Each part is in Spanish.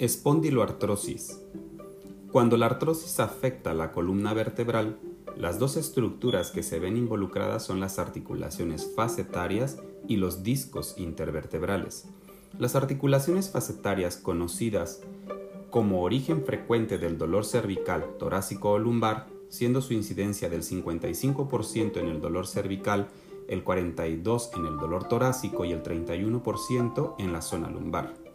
Espondiloartrosis. Cuando la artrosis afecta la columna vertebral, las dos estructuras que se ven involucradas son las articulaciones facetarias y los discos intervertebrales. Las articulaciones facetarias conocidas como origen frecuente del dolor cervical, torácico o lumbar, siendo su incidencia del 55% en el dolor cervical, el 42% en el dolor torácico y el 31% en la zona lumbar.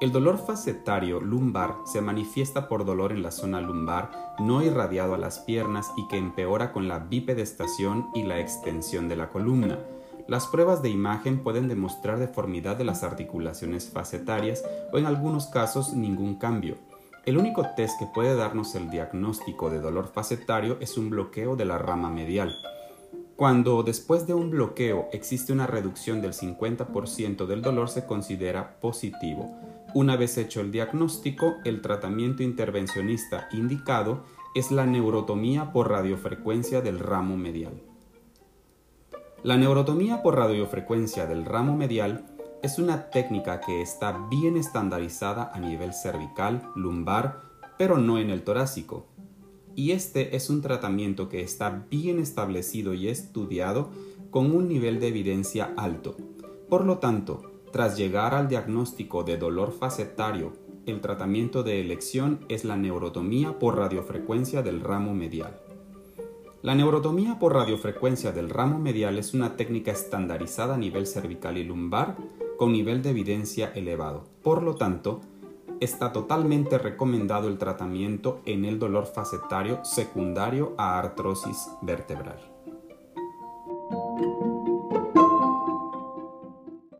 El dolor facetario lumbar se manifiesta por dolor en la zona lumbar no irradiado a las piernas y que empeora con la bipedestación y la extensión de la columna. Las pruebas de imagen pueden demostrar deformidad de las articulaciones facetarias o en algunos casos ningún cambio. El único test que puede darnos el diagnóstico de dolor facetario es un bloqueo de la rama medial. Cuando después de un bloqueo existe una reducción del 50% del dolor se considera positivo. Una vez hecho el diagnóstico, el tratamiento intervencionista indicado es la neurotomía por radiofrecuencia del ramo medial. La neurotomía por radiofrecuencia del ramo medial es una técnica que está bien estandarizada a nivel cervical, lumbar, pero no en el torácico. Y este es un tratamiento que está bien establecido y estudiado con un nivel de evidencia alto. Por lo tanto, tras llegar al diagnóstico de dolor facetario, el tratamiento de elección es la neurotomía por radiofrecuencia del ramo medial. La neurotomía por radiofrecuencia del ramo medial es una técnica estandarizada a nivel cervical y lumbar con nivel de evidencia elevado. Por lo tanto, está totalmente recomendado el tratamiento en el dolor facetario secundario a artrosis vertebral.